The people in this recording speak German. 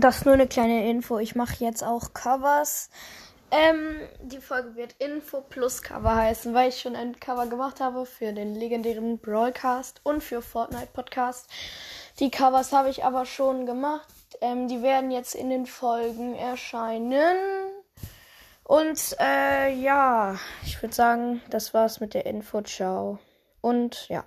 das ist nur eine kleine Info. Ich mache jetzt auch Covers. Ähm, die Folge wird Info plus Cover heißen, weil ich schon ein Cover gemacht habe für den legendären Broadcast und für Fortnite Podcast. Die Covers habe ich aber schon gemacht. Ähm, die werden jetzt in den Folgen erscheinen. Und äh, ja, ich würde sagen, das war's mit der Info. Ciao. Und ja.